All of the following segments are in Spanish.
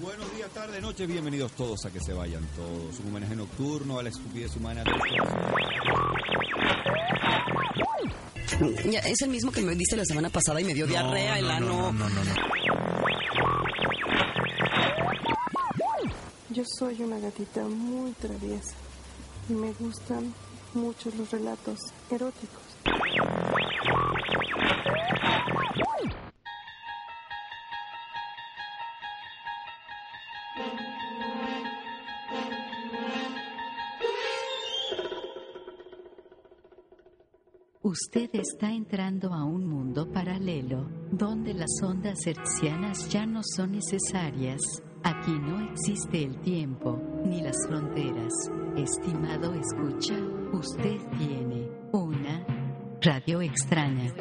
Buenos días, tarde, noche, bienvenidos todos a que se vayan todos. Un homenaje nocturno a la estupidez humana. Ya, es el mismo que me diste la semana pasada y me dio diarrea, el ano. no, no, no. Yo soy una gatita muy traviesa y me gustan mucho los relatos eróticos. Usted está entrando a un mundo paralelo, donde las ondas hertzianas ya no son necesarias. Aquí no existe el tiempo, ni las fronteras. Estimado escucha, usted tiene una radio extraña.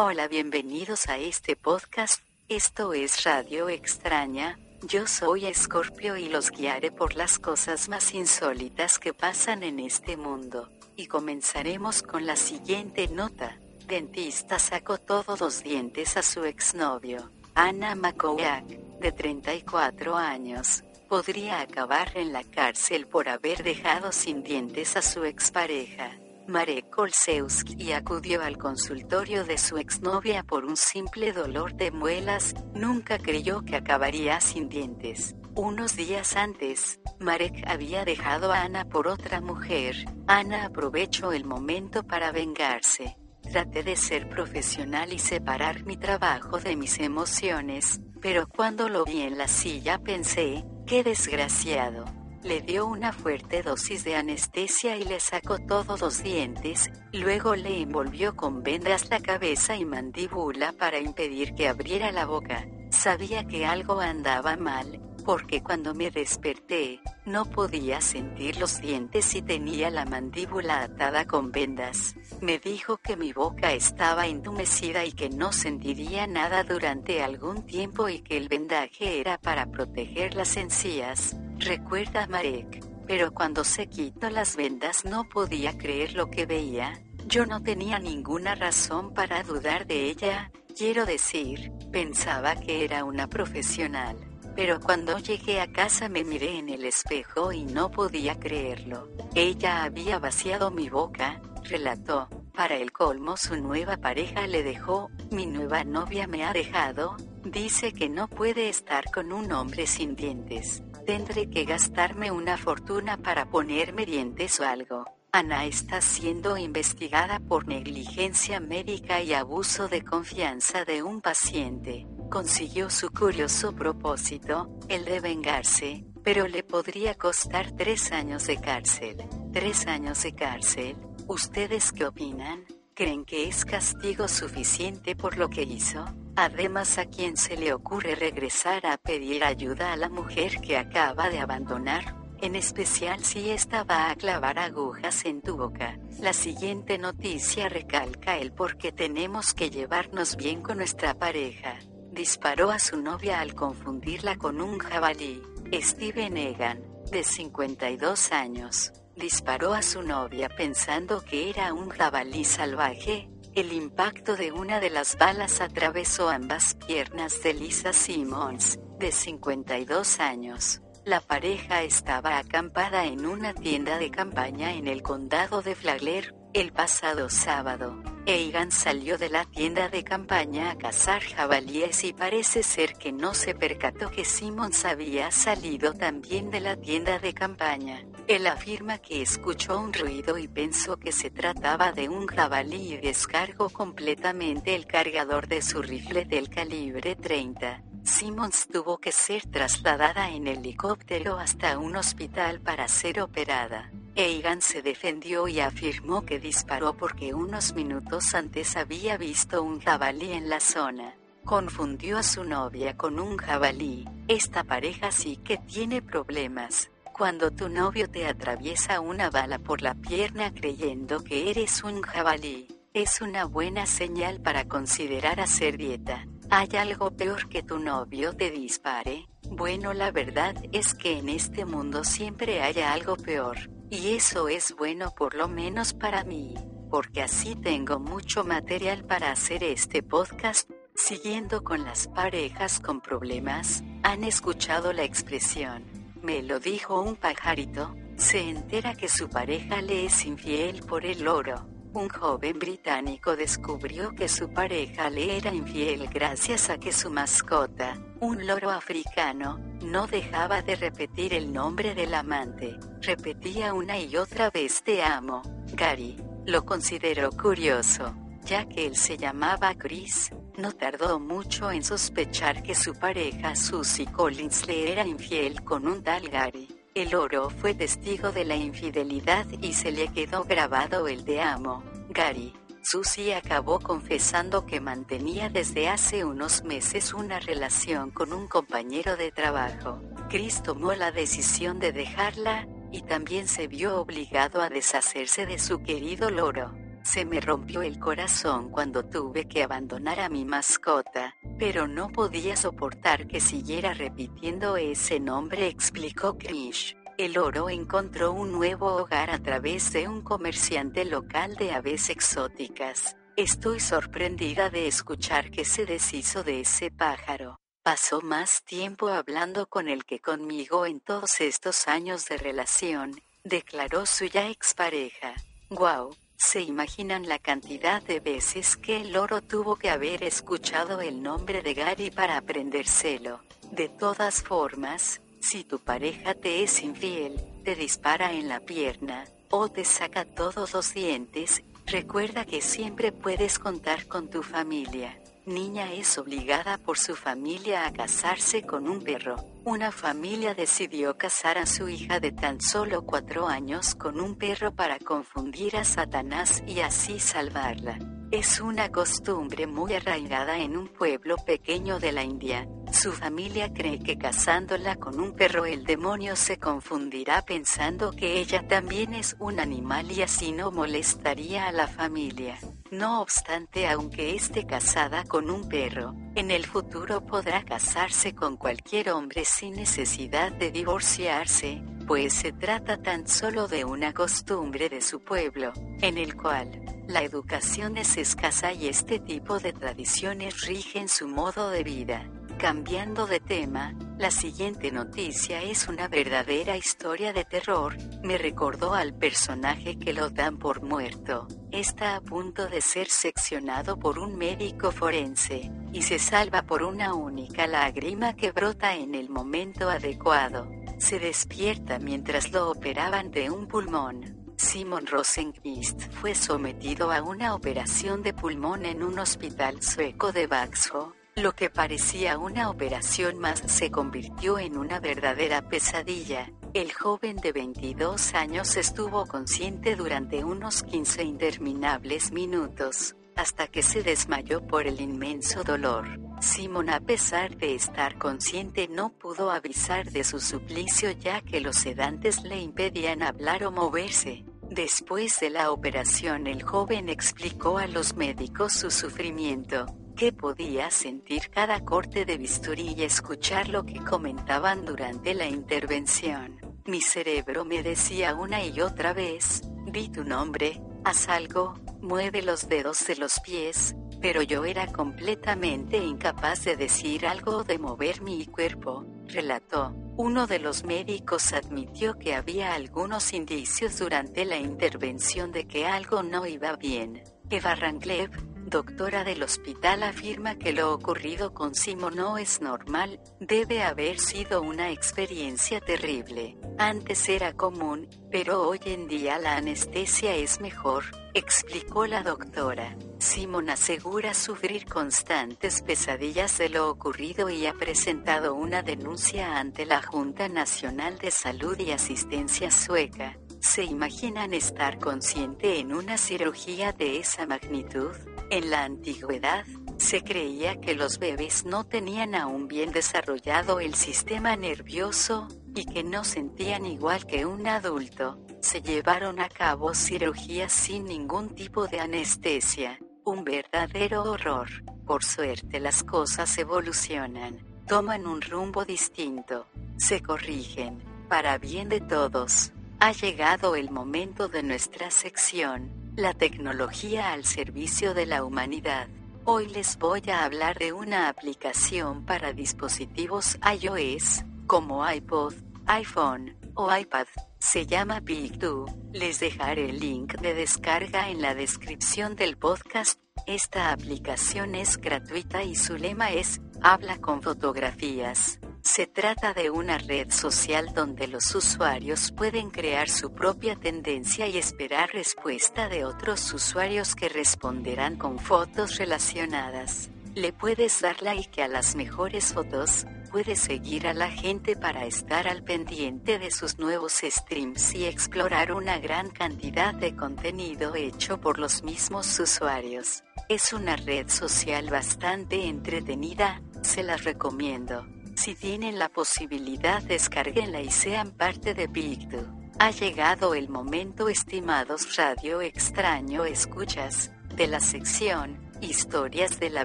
Hola, bienvenidos a este podcast. Esto es Radio Extraña. Yo soy Escorpio y los guiaré por las cosas más insólitas que pasan en este mundo. Y comenzaremos con la siguiente nota. Dentista sacó todos los dientes a su exnovio. Ana McCoyak, de 34 años, podría acabar en la cárcel por haber dejado sin dientes a su expareja. Marek Kolsewski acudió al consultorio de su exnovia por un simple dolor de muelas, nunca creyó que acabaría sin dientes. Unos días antes, Marek había dejado a Ana por otra mujer. Ana aprovechó el momento para vengarse. Traté de ser profesional y separar mi trabajo de mis emociones, pero cuando lo vi en la silla pensé, qué desgraciado. Le dio una fuerte dosis de anestesia y le sacó todos los dientes, luego le envolvió con vendas la cabeza y mandíbula para impedir que abriera la boca. Sabía que algo andaba mal, porque cuando me desperté, no podía sentir los dientes y tenía la mandíbula atada con vendas. Me dijo que mi boca estaba entumecida y que no sentiría nada durante algún tiempo y que el vendaje era para proteger las encías. Recuerda Marek, pero cuando se quitó las vendas no podía creer lo que veía. Yo no tenía ninguna razón para dudar de ella, quiero decir, pensaba que era una profesional. Pero cuando llegué a casa me miré en el espejo y no podía creerlo. Ella había vaciado mi boca, relató. Para el colmo su nueva pareja le dejó, mi nueva novia me ha dejado, dice que no puede estar con un hombre sin dientes. Tendré que gastarme una fortuna para ponerme dientes o algo. Ana está siendo investigada por negligencia médica y abuso de confianza de un paciente. Consiguió su curioso propósito, el de vengarse, pero le podría costar tres años de cárcel. ¿Tres años de cárcel? ¿Ustedes qué opinan? ¿Creen que es castigo suficiente por lo que hizo? Además, ¿a quién se le ocurre regresar a pedir ayuda a la mujer que acaba de abandonar? En especial si esta va a clavar agujas en tu boca. La siguiente noticia recalca el por qué tenemos que llevarnos bien con nuestra pareja. Disparó a su novia al confundirla con un jabalí. Steven Egan, de 52 años, disparó a su novia pensando que era un jabalí salvaje. El impacto de una de las balas atravesó ambas piernas de Lisa Simmons, de 52 años. La pareja estaba acampada en una tienda de campaña en el condado de Flagler, el pasado sábado. Egan salió de la tienda de campaña a cazar jabalíes y parece ser que no se percató que Simmons había salido también de la tienda de campaña. Él afirma que escuchó un ruido y pensó que se trataba de un jabalí y descargó completamente el cargador de su rifle del calibre 30. Simmons tuvo que ser trasladada en helicóptero hasta un hospital para ser operada. Egan se defendió y afirmó que disparó porque unos minutos antes había visto un jabalí en la zona. Confundió a su novia con un jabalí. Esta pareja sí que tiene problemas. Cuando tu novio te atraviesa una bala por la pierna creyendo que eres un jabalí, es una buena señal para considerar hacer dieta. ¿Hay algo peor que tu novio te dispare? Bueno, la verdad es que en este mundo siempre hay algo peor. Y eso es bueno por lo menos para mí, porque así tengo mucho material para hacer este podcast. Siguiendo con las parejas con problemas, ¿han escuchado la expresión? Me lo dijo un pajarito, se entera que su pareja le es infiel por el oro. Un joven británico descubrió que su pareja le era infiel gracias a que su mascota, un loro africano, no dejaba de repetir el nombre del amante. Repetía una y otra vez te amo, Gary. Lo consideró curioso, ya que él se llamaba Chris. No tardó mucho en sospechar que su pareja Susie Collins le era infiel con un tal Gary. El oro fue testigo de la infidelidad y se le quedó grabado el de amo, Gary. Susie acabó confesando que mantenía desde hace unos meses una relación con un compañero de trabajo. Chris tomó la decisión de dejarla, y también se vio obligado a deshacerse de su querido loro. Se me rompió el corazón cuando tuve que abandonar a mi mascota, pero no podía soportar que siguiera repitiendo ese nombre, explicó Krish. El oro encontró un nuevo hogar a través de un comerciante local de aves exóticas. Estoy sorprendida de escuchar que se deshizo de ese pájaro. Pasó más tiempo hablando con él que conmigo en todos estos años de relación, declaró su ya expareja. Wow, ¿Se imaginan la cantidad de veces que el loro tuvo que haber escuchado el nombre de Gary para aprendérselo? De todas formas, si tu pareja te es infiel, te dispara en la pierna, o te saca todos los dientes, recuerda que siempre puedes contar con tu familia niña es obligada por su familia a casarse con un perro. Una familia decidió casar a su hija de tan solo cuatro años con un perro para confundir a Satanás y así salvarla. Es una costumbre muy arraigada en un pueblo pequeño de la India. Su familia cree que casándola con un perro el demonio se confundirá pensando que ella también es un animal y así no molestaría a la familia. No obstante, aunque esté casada con un perro, en el futuro podrá casarse con cualquier hombre sin necesidad de divorciarse, pues se trata tan solo de una costumbre de su pueblo, en el cual la educación es escasa y este tipo de tradiciones rigen su modo de vida. Cambiando de tema, la siguiente noticia es una verdadera historia de terror, me recordó al personaje que lo dan por muerto. Está a punto de ser seccionado por un médico forense, y se salva por una única lágrima que brota en el momento adecuado. Se despierta mientras lo operaban de un pulmón. Simon Rosenquist fue sometido a una operación de pulmón en un hospital sueco de Vaxho. Lo que parecía una operación más se convirtió en una verdadera pesadilla. El joven de 22 años estuvo consciente durante unos 15 interminables minutos, hasta que se desmayó por el inmenso dolor. Simon a pesar de estar consciente no pudo avisar de su suplicio ya que los sedantes le impedían hablar o moverse. Después de la operación el joven explicó a los médicos su sufrimiento, que podía sentir cada corte de bisturí y escuchar lo que comentaban durante la intervención. Mi cerebro me decía una y otra vez, di tu nombre, haz algo, mueve los dedos de los pies, pero yo era completamente incapaz de decir algo o de mover mi cuerpo, relató. Uno de los médicos admitió que había algunos indicios durante la intervención de que algo no iba bien. Eva Ranglev, doctora del hospital, afirma que lo ocurrido con Simon no es normal, debe haber sido una experiencia terrible. Antes era común, pero hoy en día la anestesia es mejor, explicó la doctora. Simon asegura sufrir constantes pesadillas de lo ocurrido y ha presentado una denuncia ante la Junta Nacional de Salud y Asistencia Sueca. ¿Se imaginan estar consciente en una cirugía de esa magnitud? En la antigüedad, se creía que los bebés no tenían aún bien desarrollado el sistema nervioso, y que no sentían igual que un adulto. Se llevaron a cabo cirugías sin ningún tipo de anestesia un verdadero horror. Por suerte las cosas evolucionan, toman un rumbo distinto, se corrigen, para bien de todos. Ha llegado el momento de nuestra sección, la tecnología al servicio de la humanidad. Hoy les voy a hablar de una aplicación para dispositivos iOS, como iPod, iPhone o iPad. Se llama Big2. Les dejaré el link de descarga en la descripción del podcast. Esta aplicación es gratuita y su lema es, habla con fotografías. Se trata de una red social donde los usuarios pueden crear su propia tendencia y esperar respuesta de otros usuarios que responderán con fotos relacionadas. Le puedes dar like a las mejores fotos, puedes seguir a la gente para estar al pendiente de sus nuevos streams y explorar una gran cantidad de contenido hecho por los mismos usuarios. Es una red social bastante entretenida, se las recomiendo. Si tienen la posibilidad, descarguenla y sean parte de Big Ha llegado el momento, estimados Radio Extraño Escuchas, de la sección Historias de la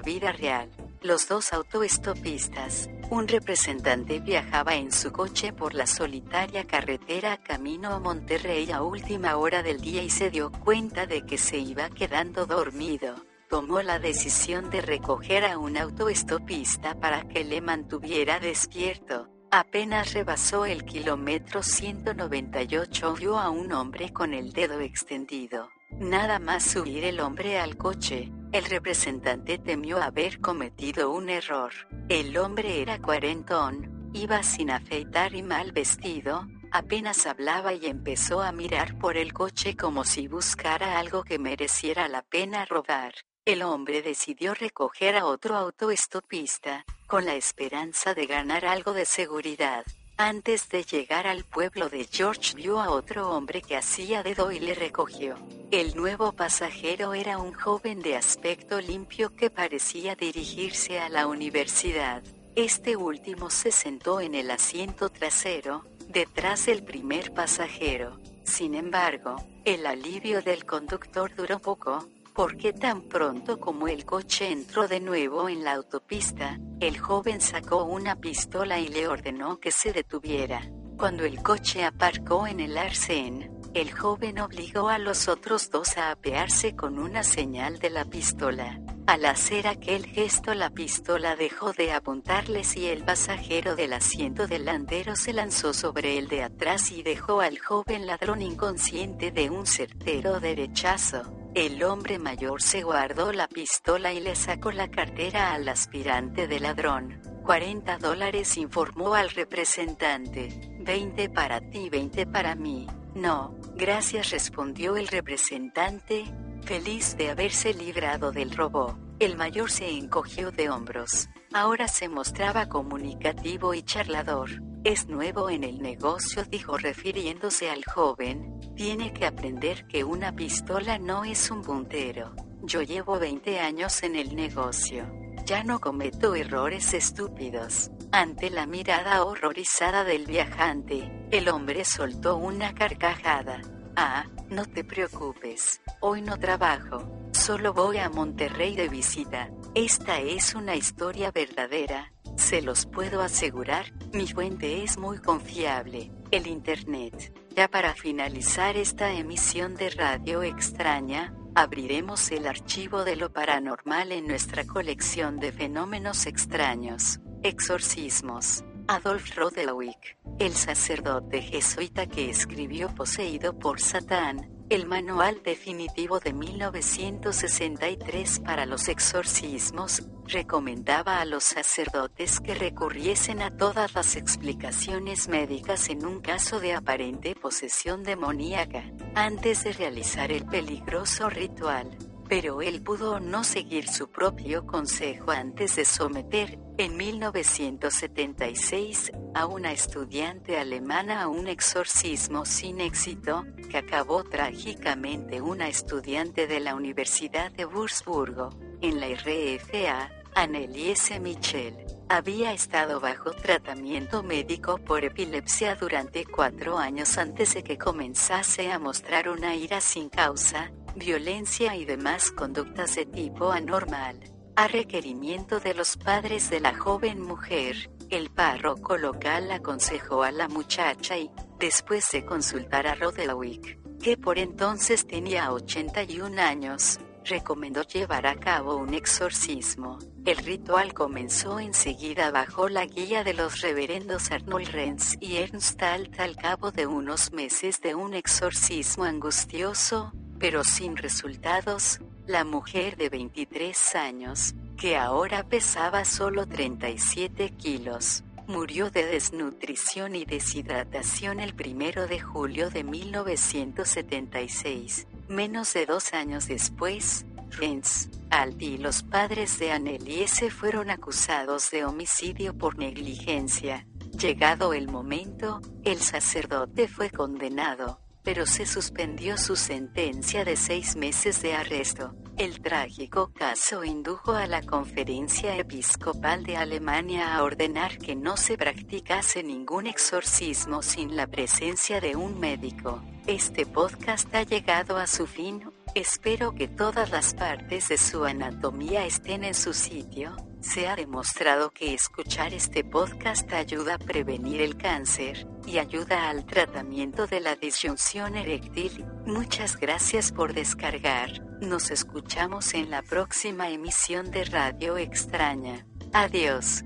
vida real. Los dos autoestopistas, un representante viajaba en su coche por la solitaria carretera camino a Monterrey a última hora del día y se dio cuenta de que se iba quedando dormido tomó la decisión de recoger a un autoestopista para que le mantuviera despierto. Apenas rebasó el kilómetro 198 vio a un hombre con el dedo extendido. Nada más subir el hombre al coche, el representante temió haber cometido un error. El hombre era cuarentón, iba sin afeitar y mal vestido, apenas hablaba y empezó a mirar por el coche como si buscara algo que mereciera la pena robar. El hombre decidió recoger a otro autoestopista, con la esperanza de ganar algo de seguridad. Antes de llegar al pueblo de George vio a otro hombre que hacía dedo y le recogió. El nuevo pasajero era un joven de aspecto limpio que parecía dirigirse a la universidad. Este último se sentó en el asiento trasero, detrás del primer pasajero. Sin embargo, el alivio del conductor duró poco, porque tan pronto como el coche entró de nuevo en la autopista, el joven sacó una pistola y le ordenó que se detuviera. Cuando el coche aparcó en el arcén, el joven obligó a los otros dos a apearse con una señal de la pistola. Al hacer aquel gesto la pistola dejó de apuntarles y el pasajero del asiento delantero se lanzó sobre el de atrás y dejó al joven ladrón inconsciente de un certero derechazo. El hombre mayor se guardó la pistola y le sacó la cartera al aspirante de ladrón. 40 dólares informó al representante. 20 para ti, 20 para mí. No, gracias respondió el representante, feliz de haberse librado del robo. El mayor se encogió de hombros. Ahora se mostraba comunicativo y charlador. Es nuevo en el negocio, dijo refiriéndose al joven. Tiene que aprender que una pistola no es un puntero. Yo llevo 20 años en el negocio. Ya no cometo errores estúpidos. Ante la mirada horrorizada del viajante, el hombre soltó una carcajada. Ah, no te preocupes. Hoy no trabajo. Solo voy a Monterrey de visita. Esta es una historia verdadera. Se los puedo asegurar, mi fuente es muy confiable, el Internet. Ya para finalizar esta emisión de Radio Extraña, abriremos el archivo de lo paranormal en nuestra colección de fenómenos extraños, exorcismos. Adolf Rodewijk, el sacerdote jesuita que escribió Poseído por Satán, el manual definitivo de 1963 para los exorcismos, recomendaba a los sacerdotes que recurriesen a todas las explicaciones médicas en un caso de aparente posesión demoníaca, antes de realizar el peligroso ritual. Pero él pudo no seguir su propio consejo antes de someter, en 1976, a una estudiante alemana a un exorcismo sin éxito, que acabó trágicamente una estudiante de la Universidad de Wurzburgo, en la RFA, Anneliese Michel. Había estado bajo tratamiento médico por epilepsia durante cuatro años antes de que comenzase a mostrar una ira sin causa, violencia y demás conductas de tipo anormal. A requerimiento de los padres de la joven mujer, el párroco local aconsejó a la muchacha y, después de consultar a Roderick, que por entonces tenía 81 años, recomendó llevar a cabo un exorcismo. El ritual comenzó enseguida bajo la guía de los reverendos Arnold Renz y Ernst Alt al cabo de unos meses de un exorcismo angustioso, pero sin resultados, la mujer de 23 años, que ahora pesaba solo 37 kilos, murió de desnutrición y deshidratación el primero de julio de 1976. Menos de dos años después, Jens, Aldi y los padres de Anneliese fueron acusados de homicidio por negligencia. Llegado el momento, el sacerdote fue condenado pero se suspendió su sentencia de seis meses de arresto. El trágico caso indujo a la Conferencia Episcopal de Alemania a ordenar que no se practicase ningún exorcismo sin la presencia de un médico. Este podcast ha llegado a su fin, espero que todas las partes de su anatomía estén en su sitio. Se ha demostrado que escuchar este podcast ayuda a prevenir el cáncer y ayuda al tratamiento de la disyunción eréctil. Muchas gracias por descargar. Nos escuchamos en la próxima emisión de Radio Extraña. Adiós.